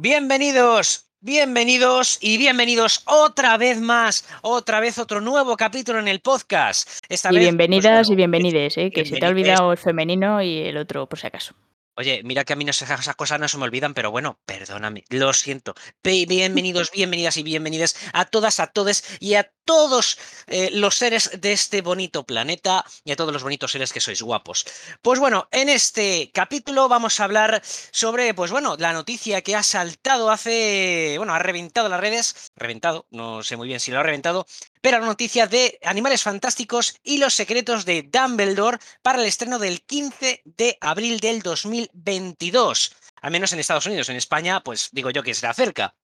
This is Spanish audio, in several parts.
Bienvenidos, bienvenidos y bienvenidos otra vez más, otra vez otro nuevo capítulo en el podcast. Esta y bienvenidas y bienvenides, ¿eh? que se te ha olvidado el femenino y el otro por si acaso. Oye, mira que a mí no esas cosas no se me olvidan, pero bueno, perdóname, lo siento. Bienvenidos, bienvenidas y bienvenidas a todas, a todos y a todos eh, los seres de este bonito planeta y a todos los bonitos seres que sois guapos. Pues bueno, en este capítulo vamos a hablar sobre, pues bueno, la noticia que ha saltado hace, bueno, ha reventado las redes, reventado, no sé muy bien si lo ha reventado, pero la noticia de Animales Fantásticos y los secretos de Dumbledore para el estreno del 15 de abril del 2022. Al menos en Estados Unidos, en España, pues digo yo que será cerca.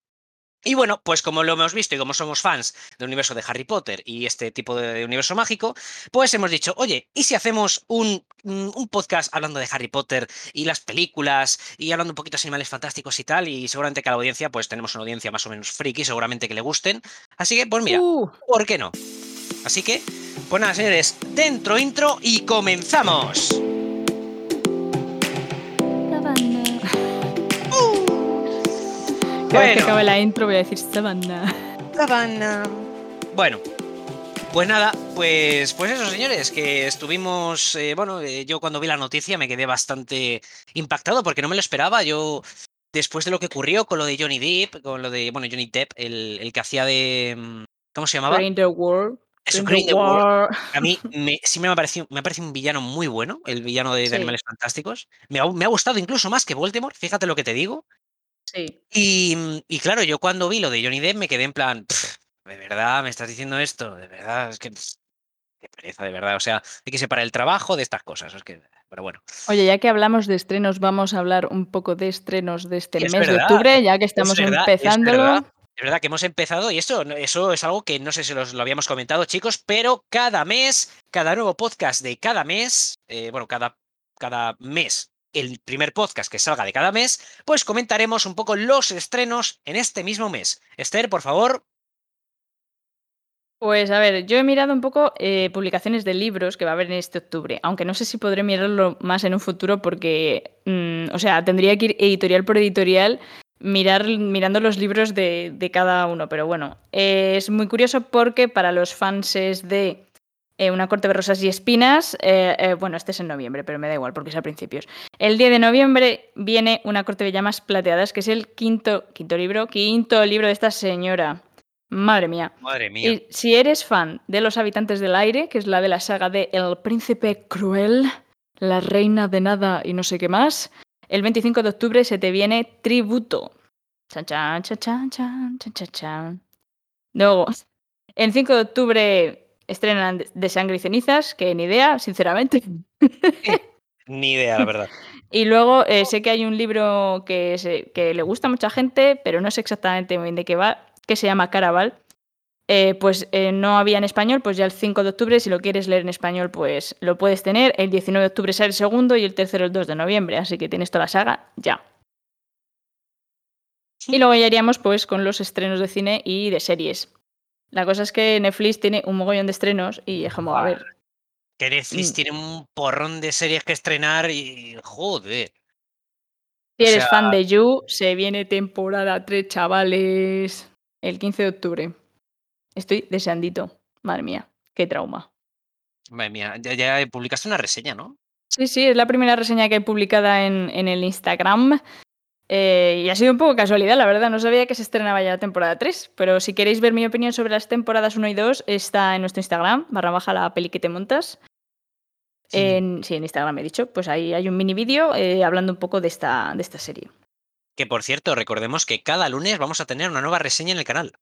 Y bueno, pues como lo hemos visto y como somos fans del universo de Harry Potter y este tipo de universo mágico, pues hemos dicho, oye, ¿y si hacemos un, mm, un, podcast hablando de Harry Potter y las películas y hablando un poquito de animales fantásticos y tal? Y seguramente que a la audiencia, pues tenemos una audiencia más o menos friki, seguramente que le gusten. Así que, pues mira, uh. ¿por qué no? Así que, pues nada, señores, dentro intro y comenzamos. Cada vez que acabe la intro voy a decir Sabana. Sabana. Bueno, pues nada, pues, pues eso, señores, que estuvimos. Eh, bueno, eh, yo cuando vi la noticia me quedé bastante impactado porque no me lo esperaba. Yo, después de lo que ocurrió con lo de Johnny Depp, con lo de. Bueno, Johnny Depp, el, el que hacía de. Mm, ¿Cómo se llamaba? Green the World. Eso, Green the World. A mí me, sí me ha, parecido, me ha parecido un villano muy bueno, el villano de, Animales Fantásticos. Me ha, me ha, gustado incluso más que Voldemort, fíjate lo que te digo. Mm, y, claro, yo cuando vi lo de Johnny Depp me quedé en plan, de verdad, me estás diciendo esto, de verdad, es que qué pereza, de verdad. O sea, hay que separar el trabajo de estas cosas. Es que, pero bueno. Oye, ya que hablamos de estrenos, vamos a hablar un poco de estrenos de este mes de octubre, ya que estamos empezándolo. Es verdad. que hemos empezado y eso, eso es algo que no sé si lo habíamos comentado, chicos, pero cada mes, cada nuevo podcast de cada mes, eh, bueno, cada, cada mes el primer podcast que salga de cada mes, pues comentaremos un poco los estrenos en este mismo mes. Esther, por favor. Pues a ver, yo he mirado un poco eh, publicaciones de libros que va a haber en este octubre, aunque no sé si podré mirarlo más en un futuro porque, mm, o sea, tendría que ir editorial por editorial mirar, mirando los libros de, de cada uno, pero bueno, es muy curioso porque para los fans de eh, una corte de rosas y espinas. Eh, eh, bueno, este es en noviembre, pero me da igual porque es a principios. El 10 de noviembre viene una corte de llamas plateadas, que es el quinto, quinto libro, quinto libro de esta señora. Madre mía. Madre mía. Y si eres fan de Los Habitantes del Aire, que es la de la saga de El Príncipe Cruel, La Reina de Nada y no sé qué más, el 25 de octubre se te viene Tributo. Chan, chan, chan, chan, chan, chan, chan. Luego, el 5 de octubre estrenan De Sangre y Cenizas, que ni idea, sinceramente. ni idea, la verdad. Y luego eh, sé que hay un libro que, que, le gusta a mucha gente, pero no sé exactamente bien de qué va, que se llama Caraval. Eh, pues eh, no había en español, pues ya el 5 de octubre, si lo quieres leer en español, pues lo puedes tener. El 19 de octubre sale el segundo y el tercero el 2 de noviembre, así que tienes toda la saga ya. Y luego ya iríamos pues con los estrenos de cine y de series. La cosa es que Netflix tiene un mogollón de estrenos y es como, a ver. Que Netflix mm. tiene un porrón de series que estrenar y joder. Si eres fan de You, se viene temporada 3, chavales, el 15 de octubre. Estoy deseandito. Madre mía, qué trauma. Madre mía, ya, ya publicaste una reseña, ¿no? Sí, sí, es la primera reseña que he publicada en, en el Instagram. Eh, y ha sido un poco casualidad, la verdad, no sabía que se estrenaba ya la temporada 3, pero si queréis ver mi opinión sobre las temporadas 1 y 2, está en nuestro Instagram, barra baja la peli que te montas. Sí. En, sí, en Instagram he dicho, pues ahí hay un mini vídeo eh, hablando un poco de esta, de esta serie. Que por cierto, recordemos que cada lunes vamos a tener una nueva reseña en el canal.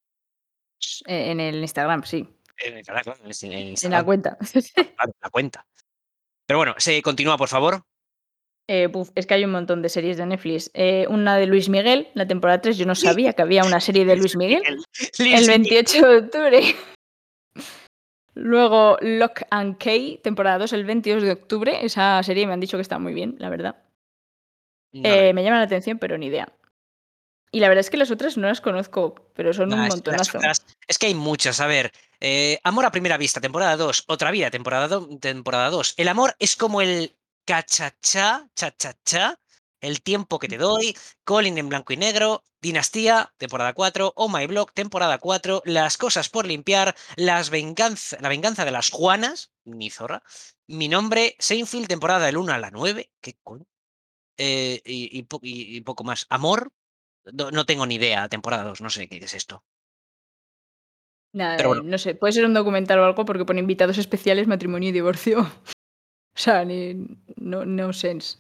Eh, en el Instagram, sí. En, el canal, en, en, en la cuenta. Claro, la cuenta. Pero bueno, se continúa, por favor. Eh, es que hay un montón de series de Netflix. Eh, una de Luis Miguel, la temporada 3, yo no sabía que había una serie de Luis Miguel. el 28 de octubre. Luego Lock and Key, temporada 2, el 22 de octubre. Esa serie me han dicho que está muy bien, la verdad. Eh, me llama la atención, pero ni idea. Y la verdad es que las otras no las conozco, pero son un montonazo. Es, que hay muchas. A ver, Amor a primera vista, temporada 2. Otra vida, temporada 2. Temporada 2. El amor es como el cachachá, cha-cha-cha, El tiempo que te doy, Colin en blanco y negro, Dinastía, temporada 4, Oh My Block, temporada 4, Las cosas por limpiar, las venganza, La venganza de las Juanas, mi zorra, Mi nombre, Seinfeld, temporada del 1 a la 9, ¿qué coño? Eh, y, y, y, poco más. Amor, no, no, tengo ni idea, temporada 2, no sé qué es esto. Nada, bueno. no sé, puede ser un documental o algo porque pone invitados especiales, matrimonio y divorcio. o sea, ni, no, no sense.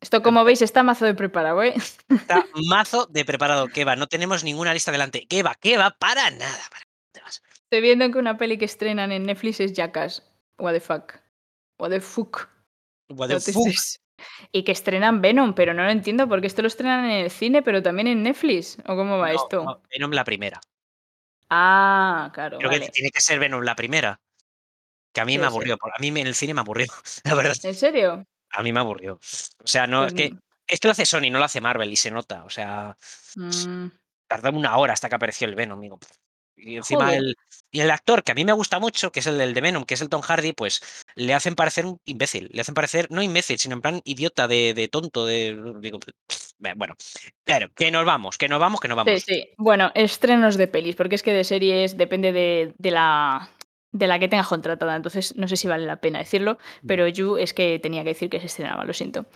Esto, como veis, está mazo de preparado, ¿eh? Está mazo de preparado. ¿Qué va? No tenemos ninguna lista delante. ¿Qué va? Para nada. Para... Estoy viendo que una peli que estrenan en Netflix es Jackass. What the fuck. What the fuck. What the fuck. Y que estrenan Venom, pero no lo entiendo porque esto lo estrenan en el cine, pero también en Netflix. ¿O cómo va no, esto? No, Venom la primera. Ah, claro. Creo vale. que tiene que ser Venom la primera. Que a mí me aburrió. A mí en el cine me aburrió, la verdad. ¿En serio? A mí me aburrió. O sea, no, Pues es que esto lo hace Sony, no lo hace Marvel y se nota. O sea, Mm, tardó una hora hasta que apareció el Venom, amigo. Y encima el, y el actor que a mí me gusta mucho, que es el del de Venom, que es el Tom Hardy, pues le hacen parecer un imbécil. Le hacen parecer, no imbécil, sino en plan idiota, de, de tonto, de. Digo, bueno, claro, que nos vamos, que nos vamos, que nos vamos. Sí, sí. Bueno, estrenos de pelis, porque es que de series depende de, de la de la que tengas contratada, entonces no sé si vale la pena decirlo, pero You es que tenía que decir que se estrenaba, lo siento.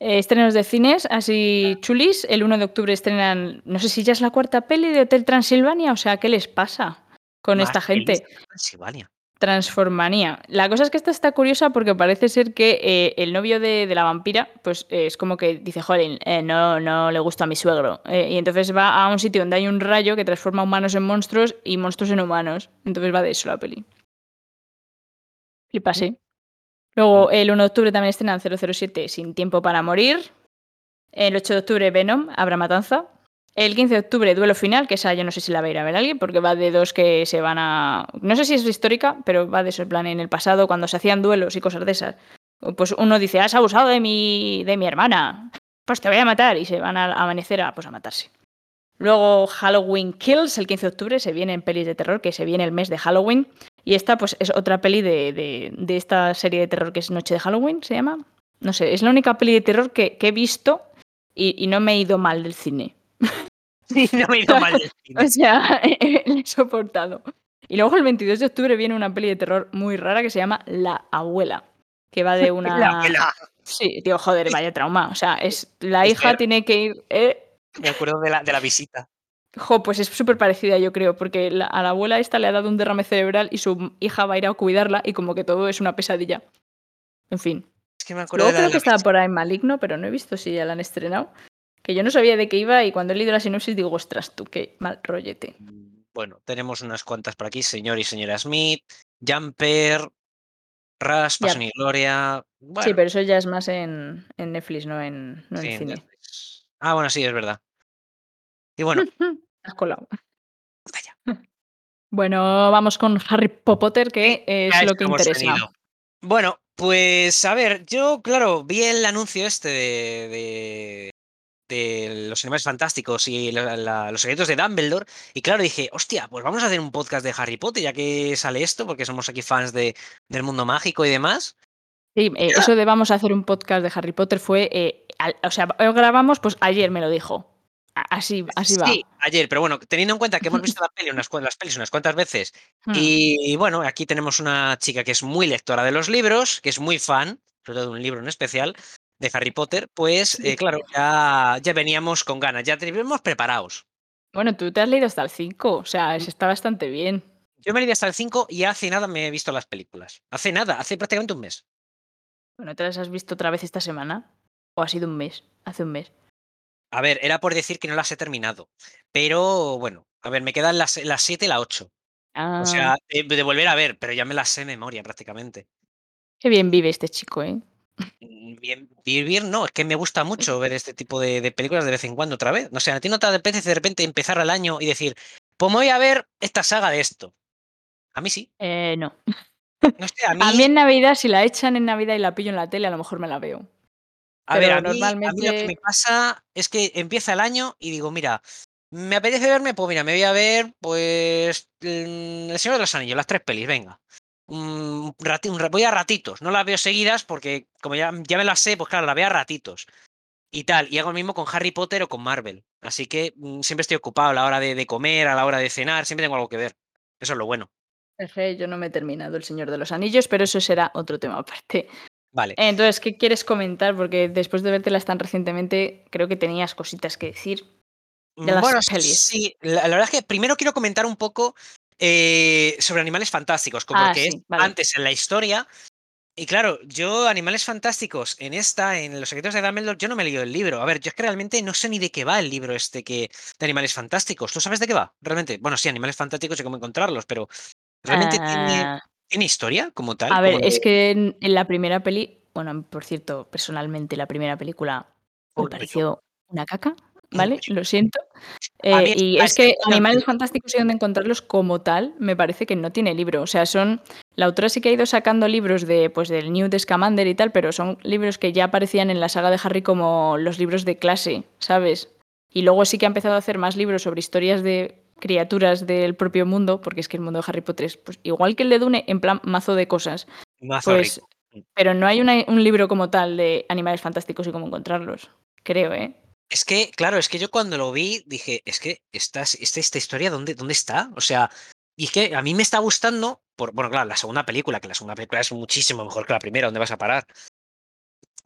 Eh, estrenos de cines, así chulis. El 1 de octubre estrenan, no sé si ya es la cuarta peli de Hotel Transilvania, o sea, ¿qué les pasa con Más esta gente? Transilvania. Transformanía. La cosa es que esta está curiosa porque parece ser que eh, el novio de, de la vampira, pues eh, es como que dice, joder, eh, no, no le gusta a mi suegro. Y entonces va a un sitio donde hay un rayo que transforma humanos en monstruos y monstruos en humanos. Entonces va de eso la peli. Flipa, sí. Luego, el 1 de octubre también estrenan 007 Sin tiempo para morir. El 8 de octubre, Venom, Habrá Matanza. El 15 de octubre, Duelo Final, que esa yo no sé si la va a ir a ver alguien, porque va de dos que se van a... No sé si es histórica, pero va de eso, en plan, en el pasado, cuando se hacían duelos y cosas de esas. Pues uno dice, has abusado de mi, de mi hermana, pues te voy a matar, y se van a amanecer a, pues, a matarse. Luego Halloween Kills, el 15 de octubre, se viene en pelis de terror, que se viene el mes de Halloween. Y esta, pues, es otra peli de, de, de esta serie de terror que es Noche de Halloween, se llama. No sé, es la única peli de terror que, que he visto y, y no me he ido mal del cine. Sí, no me he ido mal del cine. O sea, le he soportado. Y luego el 22 de octubre viene una peli de terror muy rara que se llama La Abuela, que va de una... La abuela. Sí, tío, joder, vaya trauma. O sea, es la hija tiene que ir... eh, Me acuerdo de la, de la visita. Jo, pues es súper parecida, yo creo, porque la- a la abuela esta le ha dado un derrame cerebral y su hija va a ir a cuidarla y como que todo es una pesadilla. En fin. Es que me acuerdo Luego de la, creo de que estaba por ahí Maligno, pero no he visto si ya la han estrenado. Que yo no sabía de qué iba y cuando he leído la sinopsis digo, ostras, tú, qué mal rollete. Bueno, tenemos unas cuantas por aquí, señor y señora Smith, Jumper, Ya. Pasión y Gloria. Bueno, Sí, pero eso ya es más en, en Netflix, no en, no en sí, en cine. Netflix. Ah, bueno, sí, es verdad. Y bueno, Has colado. vaya. Bueno, vamos con Harry Potter, que es lo que interesa. Bueno, pues a ver, yo, claro, vi el anuncio este de, de, de los animales fantásticos y la- la- los secretos de Dumbledore, y claro, dije, hostia, pues vamos a hacer un podcast de Harry Potter, ya que sale esto, porque somos aquí fans de, del mundo mágico y demás. Sí, eh, eso de vamos a hacer un podcast de Harry Potter fue, eh, al- o sea, grabamos, pues ayer me lo dijo. Así, así va. Sí, ayer, pero bueno, teniendo en cuenta que hemos visto la peli unas, cua- las pelis unas cuantas veces, Hmm. y, bueno, aquí tenemos una chica que es muy lectora de los libros, que es muy fan, sobre todo de un libro en especial, de Harry Potter, pues Sí. eh, claro, ya, ya veníamos con ganas, ya teníamos preparados. Bueno, tú te has leído hasta el 5, o sea, Mm. es- está bastante bien. Yo me leí hasta el 5 y hace nada me he visto las películas. Hace nada, hace prácticamente un mes. Bueno, ¿te las has visto otra vez esta semana? ¿O ha sido un mes? Hace un mes. A ver, era por decir que no las he terminado, pero bueno, a ver, me quedan las, las 7 y la 8. Ah, O sea, de, de volver a ver, pero ya me las sé de memoria prácticamente. qué bien vive este chico, ¿eh? Mm, Bien, vivir no, es que me gusta mucho ver este tipo de, de películas de vez en cuando otra vez. No sé, a ti no te apetece de repente empezar el año y decir, pues me voy a ver esta saga de esto. A mí sí. Eh, no. No sé, a mí, A mí en Navidad, si la echan en Navidad y la pillo en la tele, a lo mejor me la veo. A ver, a mí, a mí lo que me pasa es que empieza el año y digo, mira, me apetece verme, pues mira, me voy a ver, pues, mm, El Señor de los Anillos, las tres pelis, venga. Un rati- un ra- voy a ratitos, no las veo seguidas porque como ya, ya me las sé, pues claro, las veo a ratitos. y tal. Y hago lo mismo con Harry Potter o con Marvel. Así que mm, siempre estoy ocupado a la hora de, de comer, a la hora de cenar, siempre tengo algo que ver. Eso es lo bueno. Yo no me he terminado El Señor de los Anillos, pero eso será otro tema aparte. Vale. Entonces, ¿qué quieres comentar? Porque después de vértelas tan recientemente, creo que tenías cositas que decir. de las bueno, pelis. sí, la, la verdad es que primero quiero comentar un poco eh, sobre Animales Fantásticos, como Ah, que sí, es vale. antes en la historia. Y claro, yo Animales Fantásticos en esta, en Los secretos de Dumbledore, yo no me he leído el libro. A ver, yo es que realmente no sé ni de qué va el libro este que de Animales Fantásticos. ¿Tú sabes de qué va? Realmente, bueno, sí, Animales Fantásticos y cómo encontrarlos, pero realmente tiene, Ah, tiene historia como tal. a ver, como es que en, en la primera peli, bueno, por cierto, personalmente la primera película me pareció una caca, ¿vale? Lo siento. Eh, y es que Animales Fantásticos y donde encontrarlos como tal, me parece que no tiene libro. O sea, son. La autora sí que ha ido sacando libros de, pues, del Newt Scamander y tal, pero son libros que ya aparecían en la saga de Harry como los libros de clase, ¿sabes? Y luego sí que ha empezado a hacer más libros sobre historias de criaturas del propio mundo, porque es que el mundo de Harry Potter es pues, igual que el de Dune, en plan mazo de cosas. Mazo Pues, rico. pero no hay una- un libro como tal de animales fantásticos y cómo encontrarlos. Creo, ¿eh? Es que, claro, es que yo cuando lo vi dije, es que esta, esta, esta historia, ¿dónde, ¿dónde está? O sea, y es que a mí me está gustando, por, bueno, claro, la segunda película, que la segunda película es muchísimo mejor que la primera, ¿dónde vas a parar?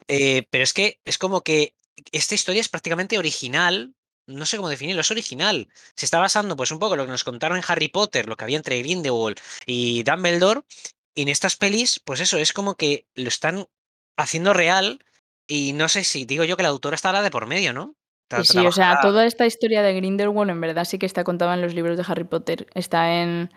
Eh, pero es que es como que esta historia es prácticamente original, no sé cómo definirlo, es original. Se está basando pues un poco en lo que nos contaron en Harry Potter, lo que había entre Grindelwald y Dumbledore, y en estas pelis, pues eso, es como que lo están haciendo real y no sé si digo yo que la autora estará de por medio, ¿no? Tra- Sí, sí, o sea, toda esta historia de Grindelwald en verdad sí que está contada en los libros de Harry Potter. Está en,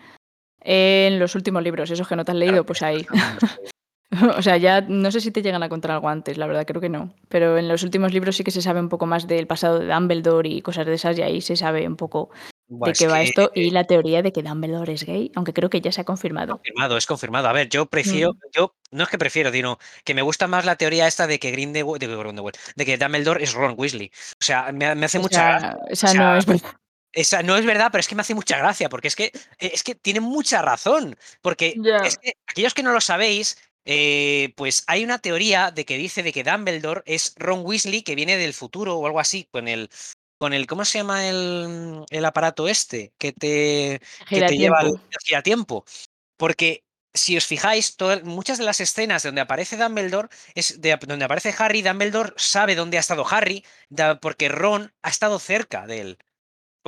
en los últimos libros, esos que no te has leído, pues ahí. o sea, ya no sé si te llegan a contar algo antes, la verdad creo que no. Pero en los últimos libros sí que se sabe un poco más del pasado de Dumbledore y cosas de esas, y ahí se sabe un poco de es qué va que- esto y la teoría de que Dumbledore es gay, aunque creo que ya se ha confirmado. confirmado, es confirmado. A ver, yo prefiero, Mm. yo no es que prefiero, sino que me gusta más la teoría esta de que Grindelwald, de, Grindelwald, de que Dumbledore es Ron Weasley. O sea, me, me hace O mucha sea, O sea, no es verdad. Esa no es verdad, pero es que me hace mucha gracia, porque es que, es que tiene mucha razón. Porque es que aquellos que no lo sabéis, eh, pues hay una teoría de que dice de que Dumbledore es Ron Weasley que viene del futuro o algo así, con el, con el ¿cómo se llama el, el aparato este? Que te, que te lleva al tiempo. Porque si os fijáis, todas- muchas de las escenas donde aparece Dumbledore, es de, donde aparece Harry, Dumbledore sabe dónde ha estado Harry, da- porque Ron ha estado cerca de él.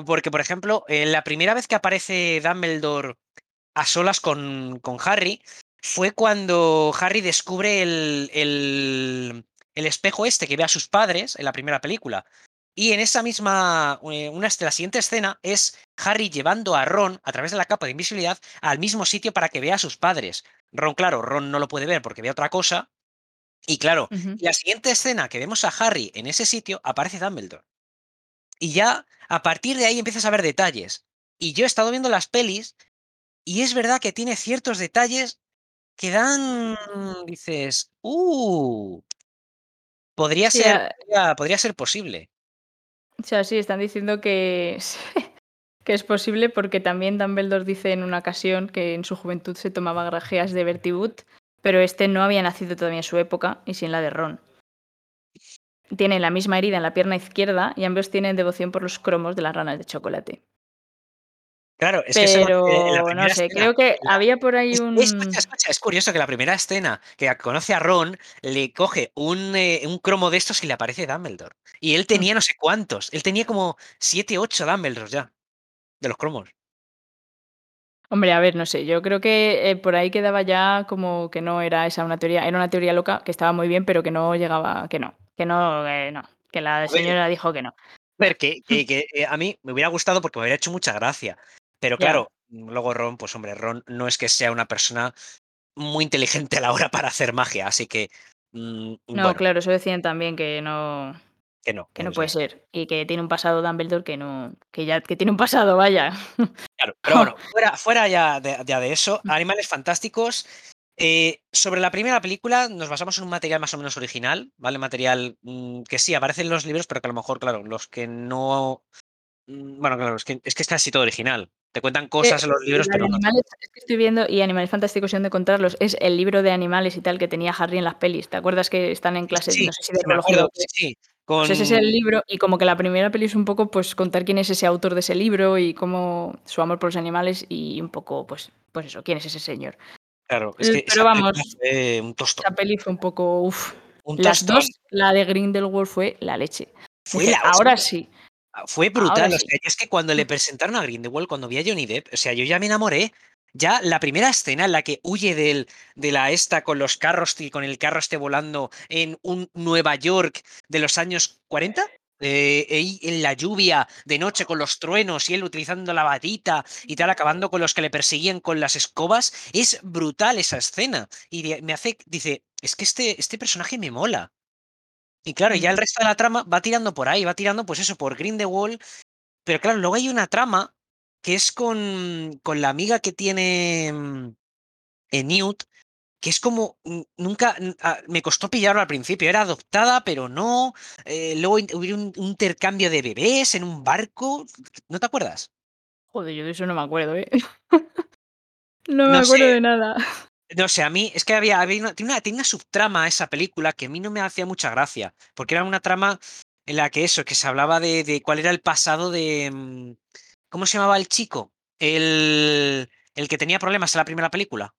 Porque, por ejemplo, eh, la primera vez que aparece Dumbledore a solas con, con Harry fue cuando Harry descubre el, el, el espejo este que ve a sus padres en la primera película. Y en esa misma, eh, una de la siguiente escena es Harry llevando a Ron a través de la capa de invisibilidad al mismo sitio para que vea a sus padres. Ron, claro, Ron no lo puede ver porque ve otra cosa. Y claro, la siguiente escena que vemos a Harry en ese sitio aparece Dumbledore. Y ya a partir de ahí empiezas a ver detalles. Y yo he estado viendo las pelis y es verdad que tiene ciertos detalles que dan, dices, uh, podría Sí, ser, podría, podría ser posible. O sea, sí, están diciendo que es, que es posible porque también Dumbledore dice en una ocasión que en su juventud se tomaba grajeas de Bertibut, pero este no había nacido todavía en su época y sin la de Ron. Tiene la misma herida en la pierna izquierda y ambos tienen devoción por los cromos de las ranas de chocolate. Claro, es que eso, Pero en la no sé, escena, creo que la- había por ahí un... Escucha, escucha, es curioso que la primera escena que conoce a Ron le coge un, eh, un cromo de estos y le aparece Dumbledore. Y él tenía no sé cuántos. Él tenía como 7, 8 Dumbledores ya. De los cromos. Hombre, a ver, no sé, yo creo que eh, por ahí quedaba ya como que no era esa una teoría, era una teoría loca que estaba muy bien, pero que no llegaba, que no, que no, eh, no, que la señora dijo que no. A ver, que, que- que, eh, a mí me hubiera gustado porque me hubiera hecho mucha gracia. Pero claro, luego Ron, pues hombre, Ron no es que sea una persona muy inteligente a la hora para hacer magia. Así que, mm, No, bueno, claro, eso decían también que no, que no. que no puede ser y que tiene un pasado Dumbledore que no, que ya que tiene un pasado, vaya. Claro, pero bueno, fuera, fuera ya, de, ya de eso, Animales Fantásticos. eh, sobre la primera película nos basamos en un material más o menos original, ¿vale? Material mm, que sí aparece en los libros, pero que a lo mejor, claro, los que no... mm, Bueno, claro, es que es, que es casi todo original. Te cuentan cosas en los libros, La pero de no. animales, es que estoy viendo y Animales Fantásticos y dónde encontrarlos es el libro de animales y tal que tenía Harry en las pelis. ¿Te acuerdas que están en clase? Sí, no sé si de sí, me acuerdo. Sí, sí. Pues ese es el libro y como que la primera peli es un poco, pues, contar quién es ese autor de ese libro y cómo su amor por los animales y un poco, pues pues eso, quién es ese señor. Claro, es que Pero vamos, un esa peli fue un poco, uf. Un Las. 2, la de Grindelwald fue la leche. Fue la ahora sí. Fue Ahora brutal, o sea, es que cuando le presentaron a Grindelwald, cuando vi a Johnny Depp, o sea, yo ya me enamoré. Ya la primera escena en la que huye del, de la esta con los carros y con el carro esté volando en un Nueva York de los años 40, eh, en la lluvia, de noche con los truenos y él utilizando la batita y tal, acabando con los que le perseguían con las escobas, es brutal esa escena. Y me hace, dice, es que este, este personaje me mola. Y claro, ya el resto de la trama va tirando por ahí, va tirando pues eso, por Grindelwald. Pero claro, luego hay una trama que es con, con la amiga que tiene mm, eh, Newt, que es como, mm, nunca, ah, me costó pillarlo al principio, era adoptada, pero no. eh, luego hubo un, un intercambio de bebés en un barco, ¿no te acuerdas? Joder, yo de eso no me acuerdo, ¿eh? No me No acuerdo sé, de nada. No sé, a mí es que había, había una, tiene una, subtrama esa película que a mí no me hacía mucha gracia, porque era una trama en la que eso, que se hablaba de, de cuál era el pasado de... mm, ¿Cómo se llamaba el chico? El, el que tenía problemas en la primera película.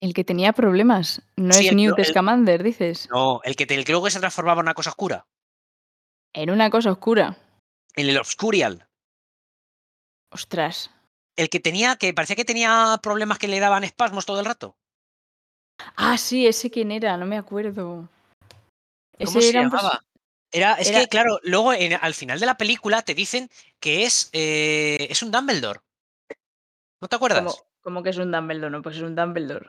El que tenía problemas. No Sí, es el, Newt el- Scamander, dices. no, el que, te- el que luego se transformaba en una cosa oscura. En una cosa oscura. El, el Obscurial. Ostras. El que tenía, que parecía que tenía problemas que le daban espasmos todo el rato. Ah, sí, ese quién era, no me acuerdo. ¿Cómo Ese se era un pers- llamaba? Era, es era- que, claro, luego en- al final de la película te dicen que es, eh, es un Dumbledore. ¿No te acuerdas? como, como que es un Dumbledore, no, pues es un Dumbledore.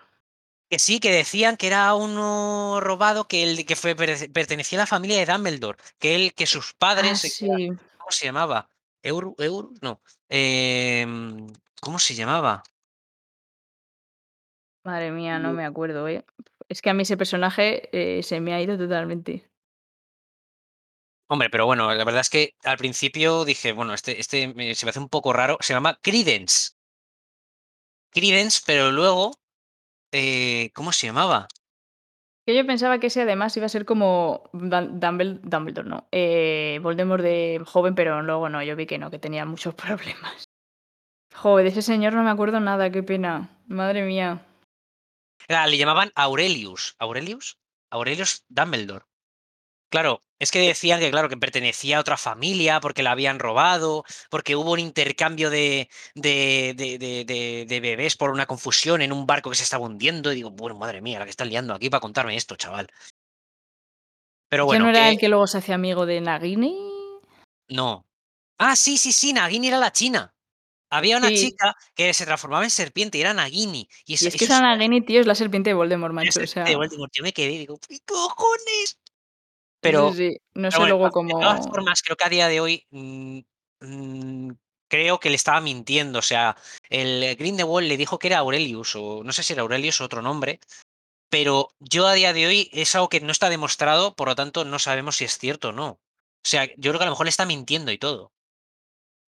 Que sí, que decían que era uno robado que, el, que fue, pertenecía a la familia de Dumbledore. Que él, que sus Ah, padres. sí. ¿Cómo se llamaba? ¿Euro? ¿Euro? No. Em, ¿Cómo se llamaba? Madre mía, no me acuerdo, ¿eh? Es que a mí ese personaje eh, se me ha ido totalmente. Hombre, pero bueno, la verdad es que al principio dije, bueno, este, este se me hace un poco raro. Se llama Credence. Credence, pero luego. eh, ¿Cómo se llamaba? Que yo pensaba que ese además iba a ser como Dum- Dumbledore, no, eh, Voldemort de joven, pero luego no, yo vi que no, que tenía muchos problemas. Joder, de ese señor no me acuerdo nada, qué pena. Madre mía. Le llamaban Aurelius. ¿Aurelius? Aurelius Dumbledore. Claro, es que decían que, claro, que pertenecía a otra familia porque la habían robado, porque hubo un intercambio de, de, de, de- bebés por una confusión en un barco que se estaba hundiendo. Y digo, bueno, madre mía, la que están liando aquí para contarme esto, chaval. Pero ¿Ya bueno, no era que el que luego se hacía amigo de Nagini? no. Ah, sí, sí, sí, Nagini era la china. Había una Sí. chica que se transformaba en serpiente y era Nagini. Y, Y eso, es que esa es Nagini, tío, es la serpiente de Voldemort, macho. O serpiente de sea, Voldemort. Yo me quedé y digo, ¿qué cojones? Pero, sí. No sé bueno, luego de todas cómo. formas, creo que a día de hoy mm, mm, creo que le estaba mintiendo. O sea, el Grindelwald le dijo que era Aurelius, o no sé si era Aurelius o otro nombre, pero yo a día de hoy es algo que no está demostrado, por lo tanto no sabemos si es cierto o no. O sea, yo creo que a lo mejor le está mintiendo y todo.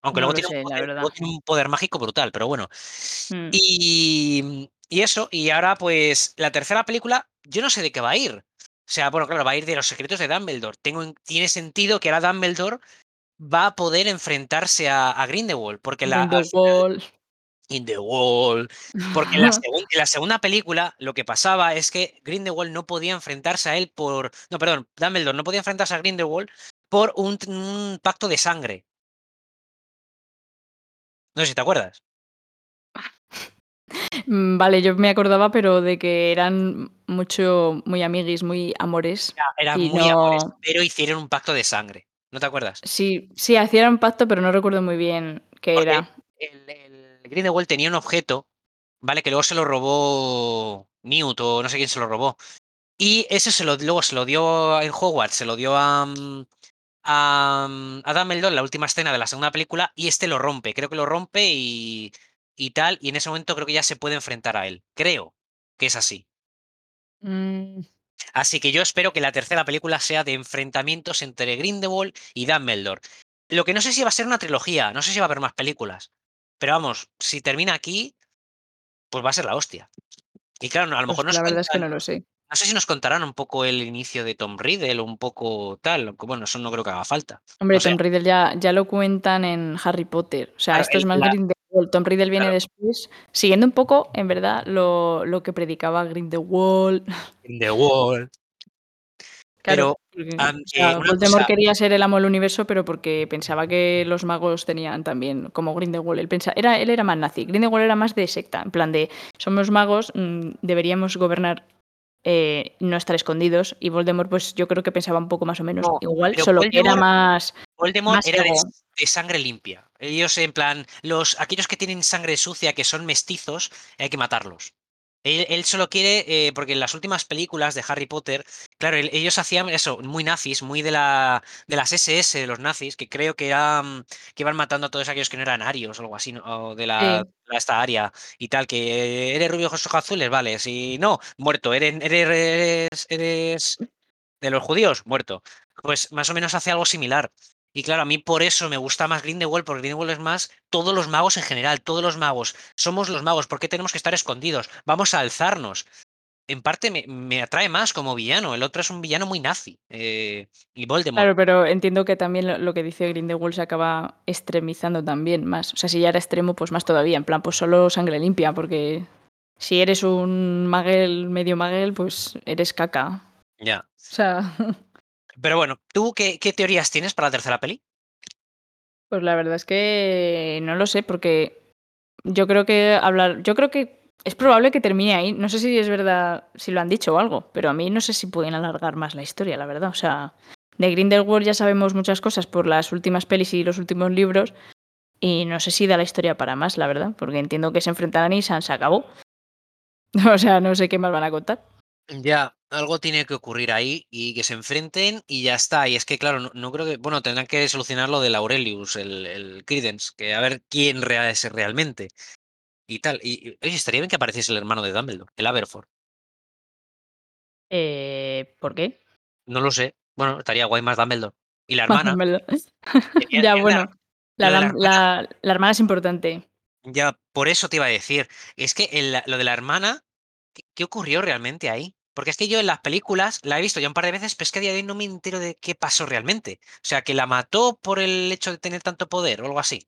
Aunque No luego lo tiene, un sé, la poder, verdad. luego tiene un poder mágico brutal, pero bueno. Mm. Y, y eso, y ahora pues la tercera película, yo no sé de qué va a ir. O sea, bueno, claro, va a ir de los secretos de Dumbledore. Tengo, tiene sentido que ahora Dumbledore va a poder enfrentarse a, a Grindelwald, porque la, final- Grindelwald. in the wall, porque en la, segun- en la segunda película lo que pasaba es que Grindelwald no podía enfrentarse a él por, no, perdón, Dumbledore no podía enfrentarse a Grindelwald por un, un pacto de sangre. No sé si te acuerdas. Mm, Vale, yo me acordaba, pero de que eran mucho, muy amiguis, muy amores. Eran muy amores, pero hicieron un pacto de sangre. ¿No te acuerdas? Sí, sí, hacían pacto, pero no recuerdo muy bien qué Porque era. el, el Grindelwald tenía un objeto, ¿vale? Que luego se lo robó Newt o no sé quién se lo robó. Y eso se lo, luego se lo dio en Hogwarts, se lo dio a, a, a Dumbledore en la última escena de la segunda película y este lo rompe. Creo que lo rompe y, y tal. Y en ese momento creo que ya se puede enfrentar a él. Creo que es así. Mm, Así que yo espero que la tercera película sea de enfrentamientos entre Grindelwald y Dumbledore. Lo que no sé si va a ser una trilogía, no sé si va a haber más películas. Pero vamos, si termina aquí, pues va a ser la hostia. Y claro, no, a lo pues mejor nos la verdad es que no lo sé. No sé si nos contarán un poco el inicio de Tom Riddle o un poco tal. Bueno, eso no creo que haga falta. Hombre, No. Tom Riddle ya, ya lo cuentan en Harry Potter. O sea, esto es más la- Grindelwald. Tom Riddle viene Claro. después, siguiendo un poco, en verdad, lo, lo que predicaba Grindelwald. Wall. Claro, Pero, Voldemort cosa- quería ser el amo del universo, pero porque pensaba que los magos tenían también, como Grindelwald, él, pensa, era, él era más nazi. Grindelwald era más de secta, en plan de, somos magos, mm, deberíamos gobernar, eh, no estar escondidos. Y Voldemort, pues yo creo que pensaba un poco más o menos No, igual, solo que era más... Voldemort Más era de sangre limpia. Ellos, en plan, los aquellos que tienen sangre sucia, que son mestizos, hay que matarlos. Él, él solo quiere, eh, porque en las últimas películas de Harry Potter, claro, el- ellos hacían eso, muy nazis, muy de la de las SS, de los nazis, que creo que eran, que iban matando a todos aquellos que no eran arios o algo así, o de la, Sí. la- esta área y tal, que eres rubio ojos azules, vale, si no, muerto, eres, eres, eres de los judíos, muerto. Pues más o menos hace algo similar. Y claro, a mí por eso me gusta más Grindelwald, porque Grindelwald es más todos los magos en general, todos los magos. Somos los magos, ¿por qué tenemos que estar escondidos? Vamos a alzarnos. En parte me, me atrae más como villano, el otro es un villano muy nazi. eh, y Voldemort. Claro, pero entiendo que también lo, lo que dice Grindelwald se acaba extremizando también más. O sea, si ya era extremo, pues más todavía. En plan, pues solo sangre limpia, porque si eres un maguel, medio maguel, pues eres caca. Ya. O sea, Pero bueno, ¿tú qué, teorías tienes para la tercera peli? pues la verdad es que no lo sé, porque yo creo que hablar, yo creo que es probable que termine ahí. No sé si es verdad, si lo han dicho o algo, pero a mí no sé si pueden alargar más la historia, la verdad. O sea, de Grindelwald ya sabemos muchas cosas por las últimas pelis y los últimos libros. Y no sé si da la historia para más, la verdad, porque entiendo que se enfrentarán y se se acabó. O sea, no sé qué más van a contar. Ya, algo tiene que ocurrir ahí y que se enfrenten y ya está. Y es que, claro, no, no creo que. Bueno, tendrán que solucionar lo del Aurelius, el, el Credence, que a ver quién es realmente. Y tal. Y, y, oye, estaría bien que apareciese el hermano de Dumbledore, el Aberforth. Eh, ¿Por qué? No lo sé. Bueno, estaría guay más Dumbledore. Y la hermana. Ya, bueno. La, la la- la- la hermana es importante. Ya, por eso te iba a decir. Es que el- lo de la hermana, ¿qué, qué ocurrió realmente ahí? Porque es que yo en las películas la he visto ya un par de veces, pero es que a día de hoy no me entero de qué pasó realmente. O sea, que la mató por el hecho de tener tanto poder o algo así.